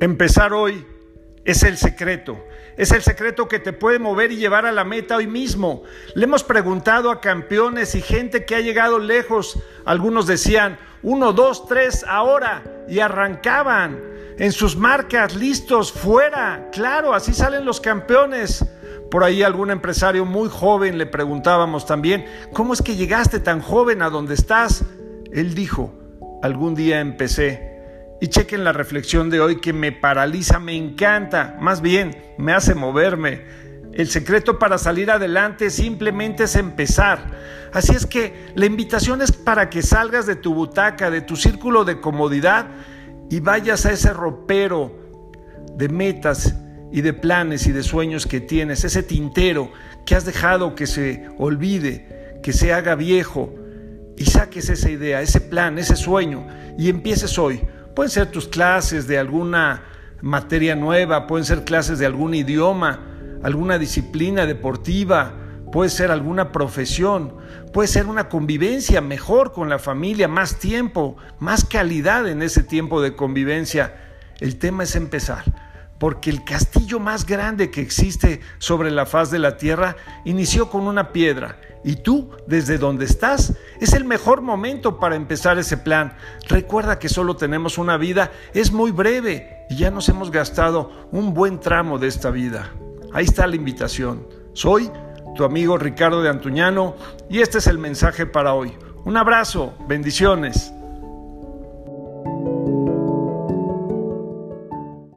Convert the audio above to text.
Empezar hoy es el secreto. Es el secreto que te puede mover y llevar a la meta hoy mismo. Le hemos preguntado a campeones y gente que ha llegado lejos. Algunos decían, uno, dos, tres, ahora. Y arrancaban en sus marcas, listos, fuera. Claro, así salen los campeones. Por ahí algún empresario muy joven le preguntábamos también, ¿cómo es que llegaste tan joven a donde estás? Él dijo, algún día empecé y chequen la reflexión de hoy que me paraliza, me encanta, más bien me hace moverme. El secreto para salir adelante simplemente es empezar. Así es que la invitación es para que salgas de tu butaca, de tu círculo de comodidad y vayas a ese ropero de metas y de planes y de sueños que tienes, ese tintero que has dejado que se olvide, que se haga viejo y saques esa idea, ese plan, ese sueño y empieces hoy Pueden ser tus clases de alguna materia nueva, pueden ser clases de algún idioma, alguna disciplina deportiva, puede ser alguna profesión, puede ser una convivencia mejor con la familia, más tiempo, más calidad en ese tiempo de convivencia. El tema es empezar porque el castillo más grande que existe sobre la faz de la tierra inició con una piedra. Y tú, desde donde estás, es el mejor momento para empezar ese plan. Recuerda que solo tenemos una vida, es muy breve y ya nos hemos gastado un buen tramo de esta vida. Ahí está la invitación. Soy tu amigo Ricardo de Antuñano y este es el mensaje para hoy. Un abrazo, bendiciones.